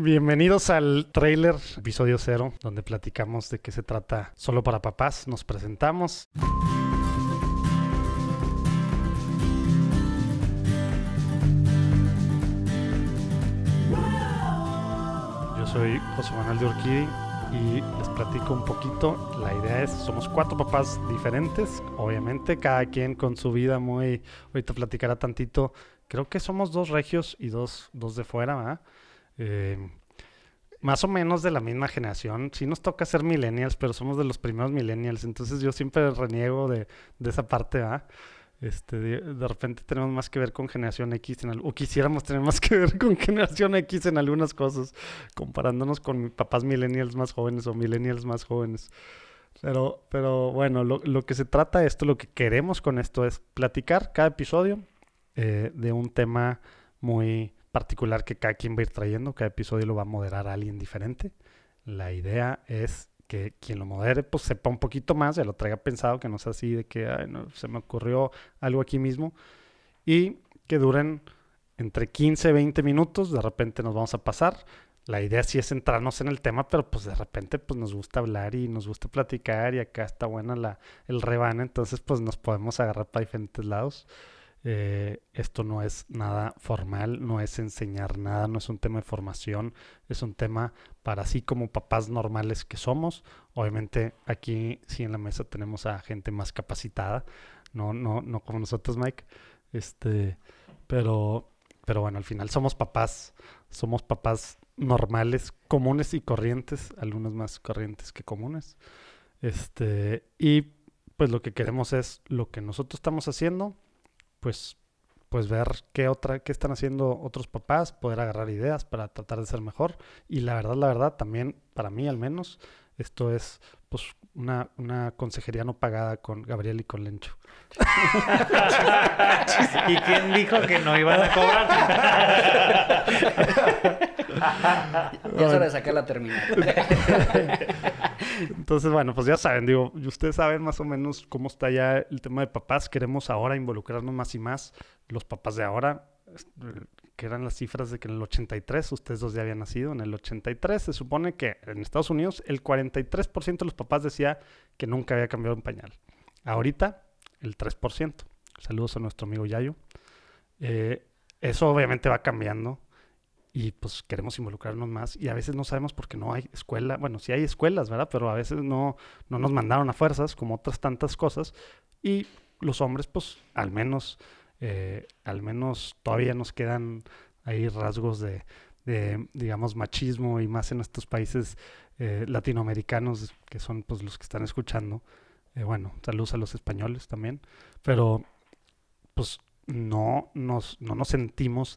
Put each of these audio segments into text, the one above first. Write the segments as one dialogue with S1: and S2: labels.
S1: Bienvenidos al trailer, episodio cero, donde platicamos de qué se trata solo para papás. Nos presentamos. Yo soy José Manuel de Urquidi y les platico un poquito. La idea es, somos cuatro papás diferentes, obviamente, cada quien con su vida muy... Ahorita platicará tantito. Creo que somos dos regios y dos, dos de fuera, ¿verdad? Más o menos de la misma generación. Sí nos toca ser millennials, pero somos de los primeros millennials. Entonces yo siempre reniego de, de esa parte, ¿verdad? Este, de, repente tenemos más que ver con generación X en o quisiéramos tener más que ver con generación X en algunas cosas, comparándonos con papás millennials más jóvenes o millennials más jóvenes. Pero, pero bueno, lo, lo que se trata esto, lo que queremos con esto es platicar cada episodio eh, de un tema muy particular que cada quien va a ir trayendo. Cada episodio lo va a moderar alguien diferente. La idea es que quien lo modere pues sepa un poquito más, ya lo traiga pensado, que no sea así de que Ay, no, se me ocurrió algo aquí mismo. Y que duren entre 15 y 20 minutos, de repente nos vamos a pasar. La idea sí es centrarnos en el tema, pero pues de repente pues nos gusta hablar y nos gusta platicar y acá está buena la, el rebane, entonces pues nos podemos agarrar para diferentes lados. Eh, esto no es nada formal, no es enseñar nada, no es un tema de formación, es un tema para así como papás normales que somos. Obviamente aquí sí en la mesa tenemos a gente más capacitada, no, no, no como nosotros, Mike. Este, pero, pero bueno, al final somos papás, somos papás normales, comunes y corrientes, algunos más corrientes que comunes. Este, y pues lo que queremos es lo que nosotros estamos haciendo pues, pues ver qué otra, qué están haciendo otros papás, poder agarrar ideas para tratar de ser mejor. Y la verdad, la verdad, también para mí al menos, esto es pues una, una consejería no pagada con Gabriel y con Lencho.
S2: ¿Y quién dijo que no iban a cobrar?
S3: ya es hora de sacar la terminal.
S1: Entonces, bueno, pues ya saben, digo, ustedes saben más o menos cómo está ya el tema de papás. Queremos ahora involucrarnos más y más. Los papás de ahora, que eran las cifras de que en el 83, ustedes dos ya habían nacido, en el 83 se supone que en Estados Unidos el 43% de los papás decía que nunca había cambiado un pañal. Ahorita, el 3%. Saludos a nuestro amigo Yayo. Eh, eso obviamente va cambiando y pues queremos involucrarnos más y a veces no sabemos porque no hay escuela, bueno, sí hay escuelas, ¿verdad? Pero a veces no, no nos mandaron a fuerzas como otras tantas cosas y los hombres pues al menos, eh, al menos todavía nos quedan ahí rasgos de, digamos, machismo y más en estos países eh, latinoamericanos que son pues los que están escuchando. Eh, bueno, saludos a los españoles también, pero pues no nos, no nos sentimos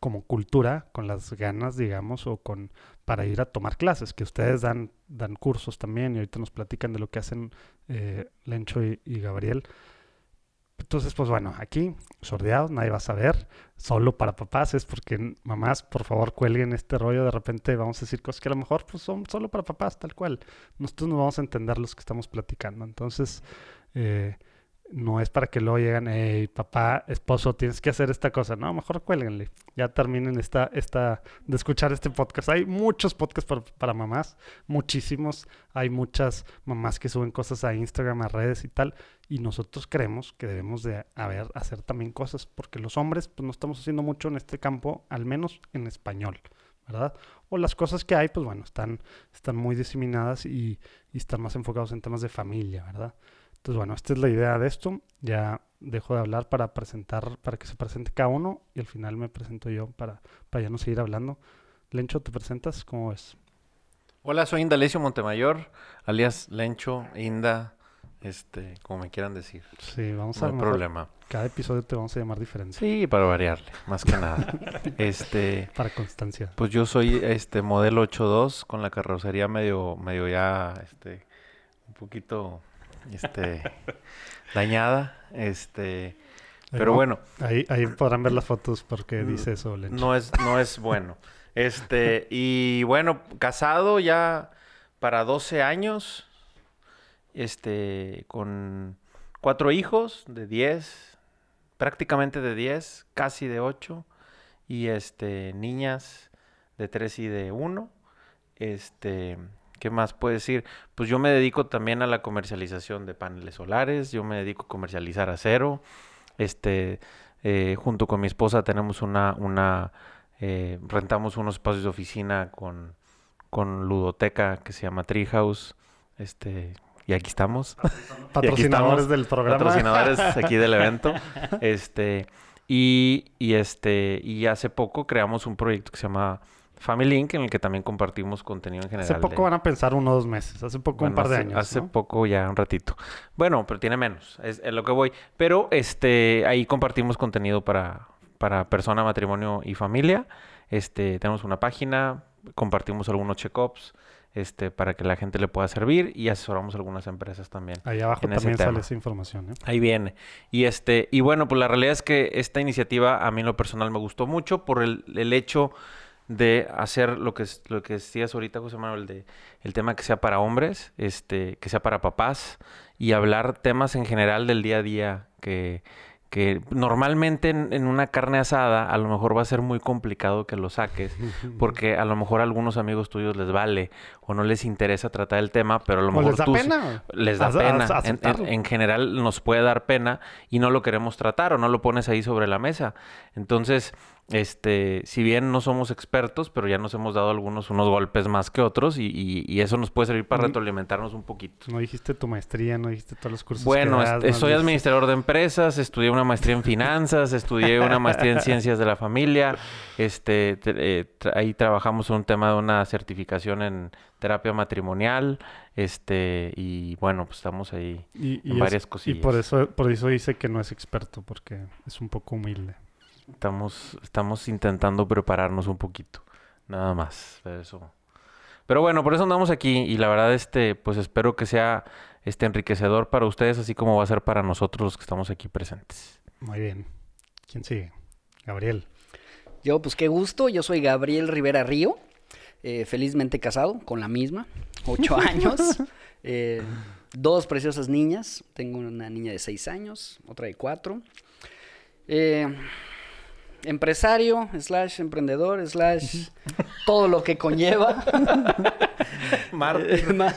S1: como cultura, con las ganas, digamos, o con para ir a tomar clases, que ustedes dan, dan cursos también y ahorita nos platican de lo que hacen eh, Lencho y, y, Gabriel. Entonces, pues bueno, aquí, sordeados, nadie va a saber, solo para papás, es porque mamás, por favor, cuelguen este rollo, de repente vamos a decir cosas que a lo mejor pues, son solo para papás, tal cual. Nosotros no vamos a entender los que estamos platicando. Entonces, eh, no es para que luego lleguen, hey, papá, esposo, tienes que hacer esta cosa. No, mejor cuélguenle. Ya terminen esta, esta, de escuchar este podcast. Hay muchos podcasts para, para, mamás, muchísimos. Hay muchas mamás que suben cosas a Instagram, a redes y tal. Y nosotros creemos que debemos de haber, hacer también cosas, porque los hombres pues, no estamos haciendo mucho en este campo, al menos en español, ¿verdad? O las cosas que hay, pues bueno, están, están muy diseminadas y, y están más enfocados en temas de familia, ¿verdad? Entonces, bueno, esta es la idea de esto. Ya dejo de hablar para presentar, para que se presente cada uno y al final me presento yo para, para ya no seguir hablando. Lencho, ¿te presentas? ¿Cómo ves?
S2: Hola, soy Indalecio Montemayor, alias Lencho, Inda, este, como me quieran decir.
S1: Sí, vamos
S2: no
S1: a
S2: hay problema.
S1: Cada episodio te vamos a llamar diferente.
S2: Sí, para variarle, más que nada. este,
S1: para constancia.
S2: Pues yo soy este modelo 82 con la carrocería medio medio ya este un poquito este, dañada. Este, pero
S1: Ahí-
S2: bueno,
S1: Ahí, ahí podrán ver las fotos porque dice eso, Lencho.
S2: no es, no es bueno. Este, y bueno, casado ya para 12 años, este, con cuatro hijos de 10, prácticamente de 10, casi de 8, y este, niñas de tres y de uno. Este, ¿qué más puedo decir? Pues yo me dedico también a la comercialización de paneles solares, yo me dedico a comercializar acero. Este, eh, junto con mi esposa tenemos una, una eh, rentamos unos espacios de oficina con, con ludoteca que se llama Treehouse. Este, y aquí estamos.
S1: Patrocinadores del programa.
S2: Patrocinadores aquí del evento. Este, y, y, este, y hace poco creamos un proyecto que se llama Family Link, en el que también compartimos contenido en general.
S1: Hace poco van a pensar uno o dos meses, hace poco un par de
S2: hace,
S1: años.
S2: Hace
S1: ¿no?
S2: poco ya un ratito. Bueno, pero tiene menos, es, es lo que voy. Pero este, ahí compartimos contenido para, para persona, matrimonio y familia. Este, tenemos una página, compartimos algunos check-ups este, para que la gente le pueda servir y asesoramos algunas empresas también.
S1: Ahí abajo también sale esa información. ¿eh?
S2: Ahí viene. Y este, y bueno, pues la realidad es que esta iniciativa a mí en lo personal me gustó mucho por el, el hecho de hacer lo que es- lo que decías ahorita, José Manuel, de el tema que sea para hombres, este, que sea para papás, y hablar temas en general del día a día que, que normalmente en, en una carne asada a lo mejor va a ser muy complicado que lo saques, porque a lo mejor a algunos amigos tuyos les vale o no les interesa tratar el tema, pero a lo
S1: O
S2: mejor
S1: les da
S2: tú
S1: pena.
S2: les da pena. En- en general nos puede dar pena y no lo queremos tratar o no lo pones ahí sobre la mesa. Entonces, este, si bien no somos expertos, pero ya nos hemos dado algunos unos golpes más que otros y, y- y eso nos puede servir para retroalimentarnos un poquito.
S1: No dijiste tu maestría, no dijiste todos los cursos.
S2: Bueno,
S1: que das, no
S2: soy administrador de empresas, estudié una maestría en finanzas, estudié una maestría en ciencias de la familia, este, te- eh, tra- ahí trabajamos en un tema de una certificación en terapia matrimonial, este, y bueno, pues estamos ahí
S1: Y, y
S2: en
S1: es-
S2: varias
S1: y
S2: cosillas.
S1: por eso, por eso dice que no es experto, porque es un poco humilde.
S2: Estamos, estamos intentando prepararnos un poquito, nada más. Pero, eso. pero bueno, por eso andamos aquí y la verdad, este, pues espero que sea este enriquecedor para ustedes, así como va a ser para nosotros los que estamos aquí presentes.
S1: Muy bien. ¿Quién sigue? Gabriel.
S3: Yo, pues qué gusto. Yo soy Gabriel Rivera Río, eh, felizmente casado con la misma, ocho años, eh, dos preciosas niñas. Tengo una niña de seis años, otra de cuatro. Eh, empresario, slash emprendedor, slash todo lo que conlleva. Eh, ma-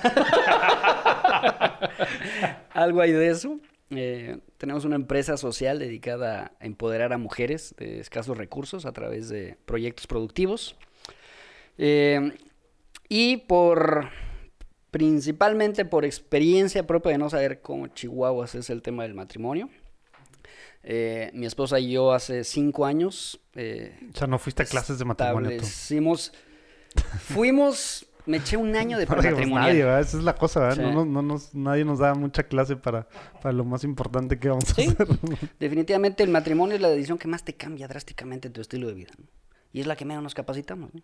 S3: Algo hay de eso. Eh, tenemos una empresa social dedicada a empoderar a mujeres de escasos recursos a través de proyectos productivos. Eh, y por principalmente por experiencia propia de no saber cómo chihuahuas es el tema del matrimonio. Eh, mi esposa y yo hace cinco años eh,
S1: O sea, no fuiste a clases de matrimonio tú.
S3: establecimos, fuimos, me eché un año de
S1: No
S3: prematrimonial.
S1: nadie, ¿verdad? Esa es la cosa, ¿verdad?
S3: Sí.
S1: No, nos- no nos, nadie nos da mucha clase para, para lo más importante que vamos a
S3: Sí.
S1: hacer.
S3: Definitivamente el matrimonio es la decisión que más te cambia drásticamente tu estilo de vida. ¿no? Y es la que menos nos capacitamos. ¿no?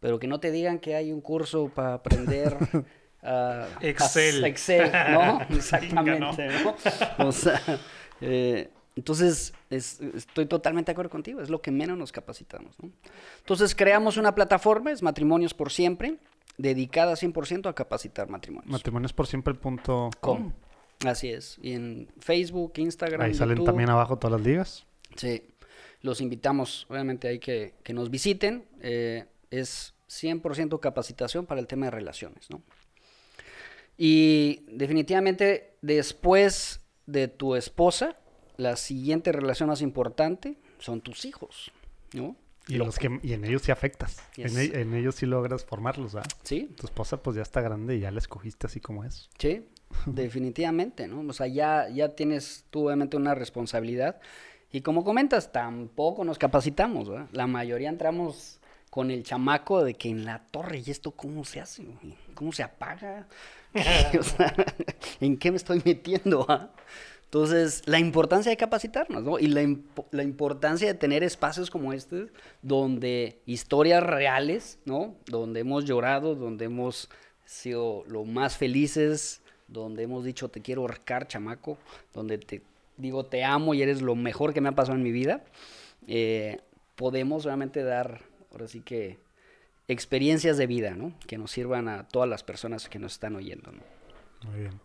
S3: Pero que no te digan que hay un curso para aprender a...
S1: Excel.
S3: Excel, ¿no? Exactamente, ¿no? O sea, eh, entonces es- estoy totalmente de acuerdo contigo. Es lo que menos nos capacitamos. ¿no? Entonces creamos una plataforma, es Matrimonios por Siempre, dedicada 100% a capacitar matrimonios.
S1: Matrimonios por siempre punto com.
S3: Así es. Y en Facebook, Instagram,
S1: Ahí salen
S3: YouTube.
S1: también abajo todas las ligas.
S3: Sí, los invitamos, obviamente hay que, que nos visiten. eh, es 100% capacitación para el tema de relaciones, ¿no? Y definitivamente después de tu esposa, la siguiente relación más importante son tus hijos, ¿no?
S1: Y, los que, y en ellos sí afectas.
S3: Yes.
S1: En, en ellos sí logras formarlos, ¿verdad?
S3: Sí,
S1: Tu esposa pues ya está grande y ya la escogiste así como es.
S3: Sí, definitivamente, ¿no? O sea, ya, ya tienes tú obviamente una responsabilidad. Y como comentas, tampoco nos capacitamos, ¿verdad? La mayoría entramos con el chamaco de que en la torre, ¿y esto cómo se hace? ¿Cómo se apaga? O sea, ¿en qué me estoy metiendo? ah? Entonces, la importancia de capacitarnos, ¿no? Y la, impo- la importancia de tener espacios como este, donde historias reales, ¿no? Donde hemos llorado, donde hemos sido lo más felices, donde hemos dicho te quiero ahorcar, chamaco, donde te digo te amo y eres lo mejor que me ha pasado en mi vida, eh, podemos realmente dar, ahora sí que, experiencias de vida, ¿no? Que nos sirvan a todas las personas que nos están oyendo, ¿no?
S1: Muy bien.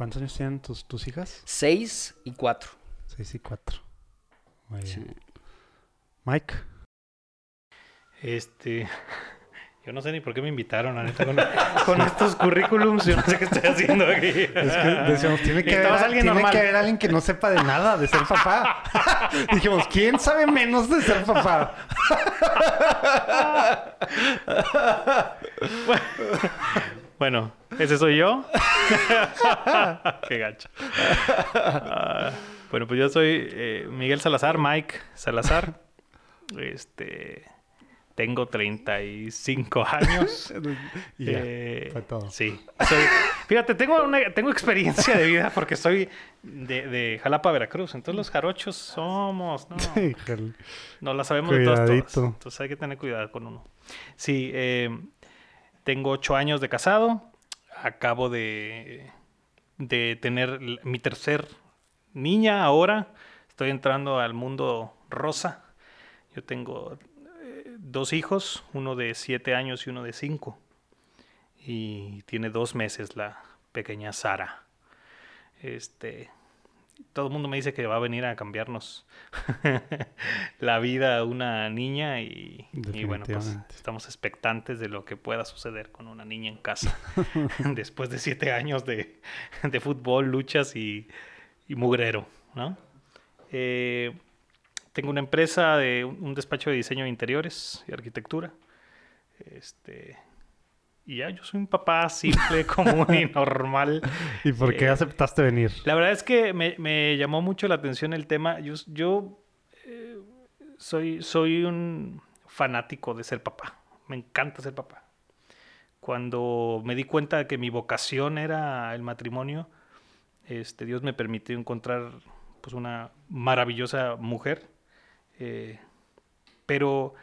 S1: ¿Cuántos años tienen tus, tus hijas?
S3: Seis y cuatro.
S1: Seis y cuatro. Muy bien.
S3: Sí.
S1: Mike.
S4: Este. Yo no sé ni por qué me invitaron, la neta, con, con estos currículums. Yo no sé qué estoy haciendo aquí.
S1: Es que decíamos, tiene que, haber,
S4: alguien
S1: tiene
S4: normal.
S1: que haber alguien que no sepa de nada de ser papá. Dijimos, ¿quién sabe menos de ser papá?
S4: Bueno, ese soy yo. Qué gacho. Ah, bueno, pues yo soy eh, Miguel Salazar, Mike Salazar. Este. Tengo 35 años.
S1: Y ya,
S4: Eh,
S1: fue todo.
S4: Sí. Soy- fíjate, tengo, una, tengo experiencia de vida porque soy de, de Jalapa, Veracruz. Entonces los jarochos somos, ¿no?
S1: Híjole.
S4: No la sabemos de todas, todas.
S1: Cuidadito.
S4: Entonces hay que tener cuidado con uno. Sí, eh, tengo ocho años de casado. Acabo de, de tener mi tercer niña ahora. Estoy entrando al mundo rosa. Yo tengo eh, dos hijos, uno de siete años y uno de cinco. Y tiene dos meses la pequeña Sara. Este, todo el mundo me dice que va a venir a cambiarnos la vida a una niña y, y bueno, pues estamos expectantes de lo que pueda suceder con una niña en casa después de siete años de, de fútbol, luchas y, y mugrero, ¿no? Eh, tengo una empresa de un despacho de diseño de interiores y arquitectura. Este, y ya, yo soy un papá simple, común y normal.
S1: ¿Y por qué
S4: Eh,
S1: aceptaste venir?
S4: La verdad es que me, me llamó mucho la atención el tema. Yo, yo, eh, soy, soy un fanático de ser papá. Me encanta ser papá. Cuando me di cuenta de que mi vocación era el matrimonio, este, Dios me permitió encontrar pues, una maravillosa mujer. eh, pero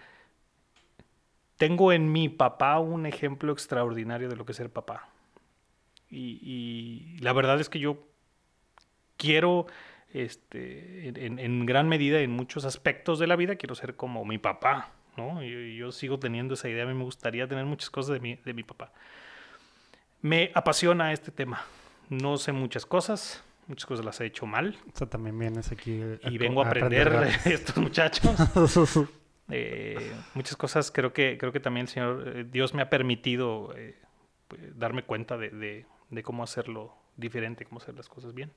S4: tengo en mi papá un ejemplo extraordinario de lo que es ser papá. Y, y la verdad es que yo quiero, este, en, gran medida, en muchos aspectos de la vida, quiero ser como mi papá, ¿no? Y yo, sigo teniendo esa idea, a mí me gustaría tener muchas cosas de mi, de mi papá. Me apasiona este tema. No sé muchas cosas, muchas cosas las he hecho mal
S1: O sea, también vienes aquí
S4: y
S1: co-
S4: vengo a aprender de
S1: gratis.
S4: estos muchachos. Eh, muchas cosas creo que creo que también el Señor eh, Dios me ha permitido eh, pues, darme cuenta de, de- de cómo hacerlo diferente, cómo hacer las cosas bien.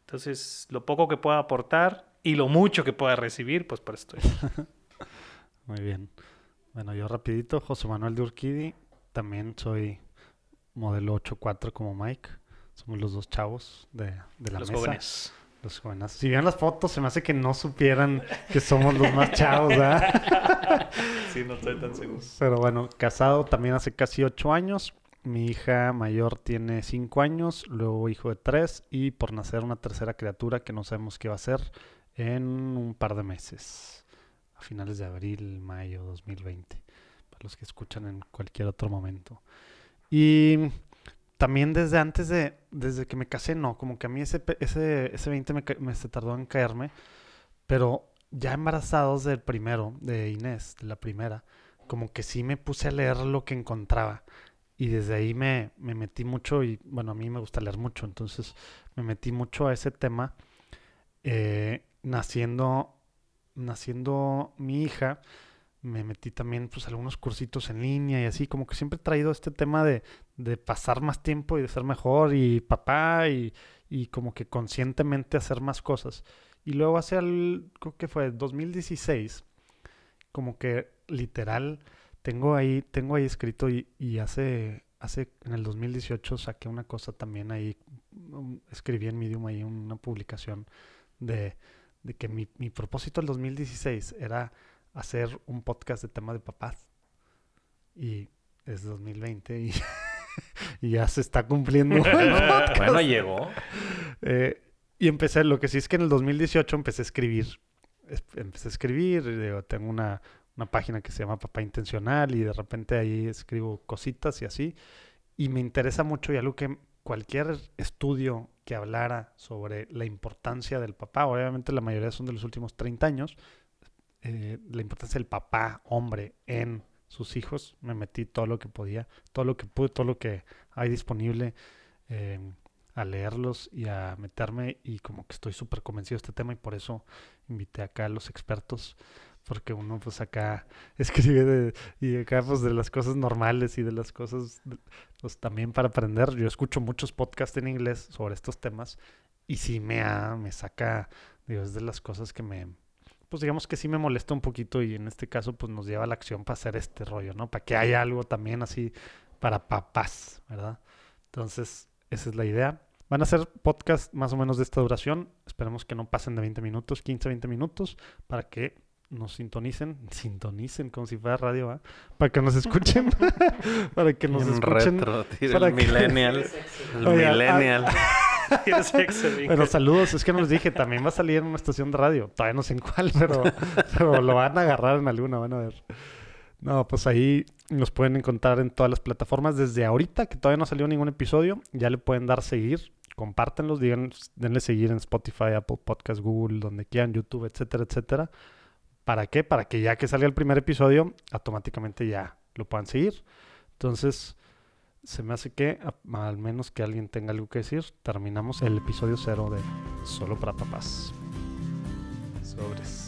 S4: Entonces, lo poco que pueda aportar y lo mucho que pueda recibir, pues para esto.
S1: Muy bien. Bueno, yo rapidito, José Manuel de Urquidi. También soy modelo 8-4 como Mike. Somos los dos chavos de, de la
S4: los
S1: mesa.
S4: jóvenes.
S1: Los jóvenes. Si vieran las fotos, se me hace que no supieran que somos los más chavos, ¿verdad?
S4: Sí, no estoy tan seguro.
S1: Pero bueno, casado también hace casi ocho años. Mi hija mayor tiene cinco años, luego hijo de tres y por nacer una tercera criatura que no sabemos qué va a ser en un par de meses, a finales de abril, mayo 2020, para los que escuchan en cualquier otro momento. Y también desde antes de, desde que me casé, no, como que a mí ese, ese, ese 20 me, me se tardó en caerme, pero ya embarazados del primero, de Inés, de la primera, como que sí me puse a leer lo que encontraba. Y desde ahí me, me metí mucho y bueno, a mí me gusta leer mucho, entonces me metí mucho a ese tema. eh, naciendo, naciendo mi hija, me metí también pues algunos cursitos en línea y así, como que siempre he traído este tema de, de pasar más tiempo y de ser mejor y papá y, y como que conscientemente hacer más cosas. Y luego hacia el, creo que fue 2016, como que literal, tengo ahí, tengo ahí escrito y, y hace, hace, en el 2018 saqué una cosa también ahí, escribí en Medium ahí una publicación de, de que mi, mi propósito del 2016 era hacer un podcast de tema de papás. Y es 2020 y, y ya se está cumpliendo. el podcast.
S2: Bueno, llegó.
S1: Eh, y empecé, lo que sí es que en el 2018 empecé a escribir. Es- Empecé a escribir, digo, tengo una, una página que se llama Papá Intencional y de repente ahí escribo cositas y así. Y me interesa mucho y algo que cualquier estudio que hablara sobre la importancia del papá, obviamente la mayoría son de los últimos 30 años, eh, la importancia del papá, hombre, en sus hijos, me metí todo lo que podía, todo lo que pude, todo lo que hay disponible. eh, a leerlos y a meterme y como que estoy súper convencido de este tema y por eso invité acá a los expertos porque uno pues acá escribe de, y acá pues de las cosas normales y de las cosas pues también para aprender. Yo escucho muchos podcasts en inglés sobre estos temas y sí me, me saca, digo, es de las cosas que me, pues digamos que sí me molesta un poquito y en este caso pues nos lleva a la acción para hacer este rollo, ¿no? Para que haya algo también así para papás, ¿verdad? Entonces, esa es la idea. Van a ser podcasts más o menos de esta duración. Esperemos que no pasen de 20 minutos, 15, 20 minutos, para que nos sintonicen, sintonicen como si fuera radio, ¿va? para que nos escuchen, para que nos escuchen.
S2: Retro, para el millennial, el
S1: Oye,
S2: millennial.
S1: Pero saludos, es que no les dije, también va a salir en una estación de radio, todavía no sé en cuál, pero, pero lo van a agarrar en alguna, van a ver. No, pues ahí nos pueden encontrar en todas las plataformas desde ahorita, que todavía no salió ningún episodio, ya le pueden dar seguir, compártenlos, digan, denle seguir en Spotify, Apple Podcast, Google, donde quieran, YouTube, etcétera, etcétera. ¿Para qué? Para que ya que salga el primer episodio, automáticamente ya lo puedan seguir. Entonces, se me hace que, al menos que alguien tenga algo que decir, terminamos el episodio cero de Solo para Papás. Sobres.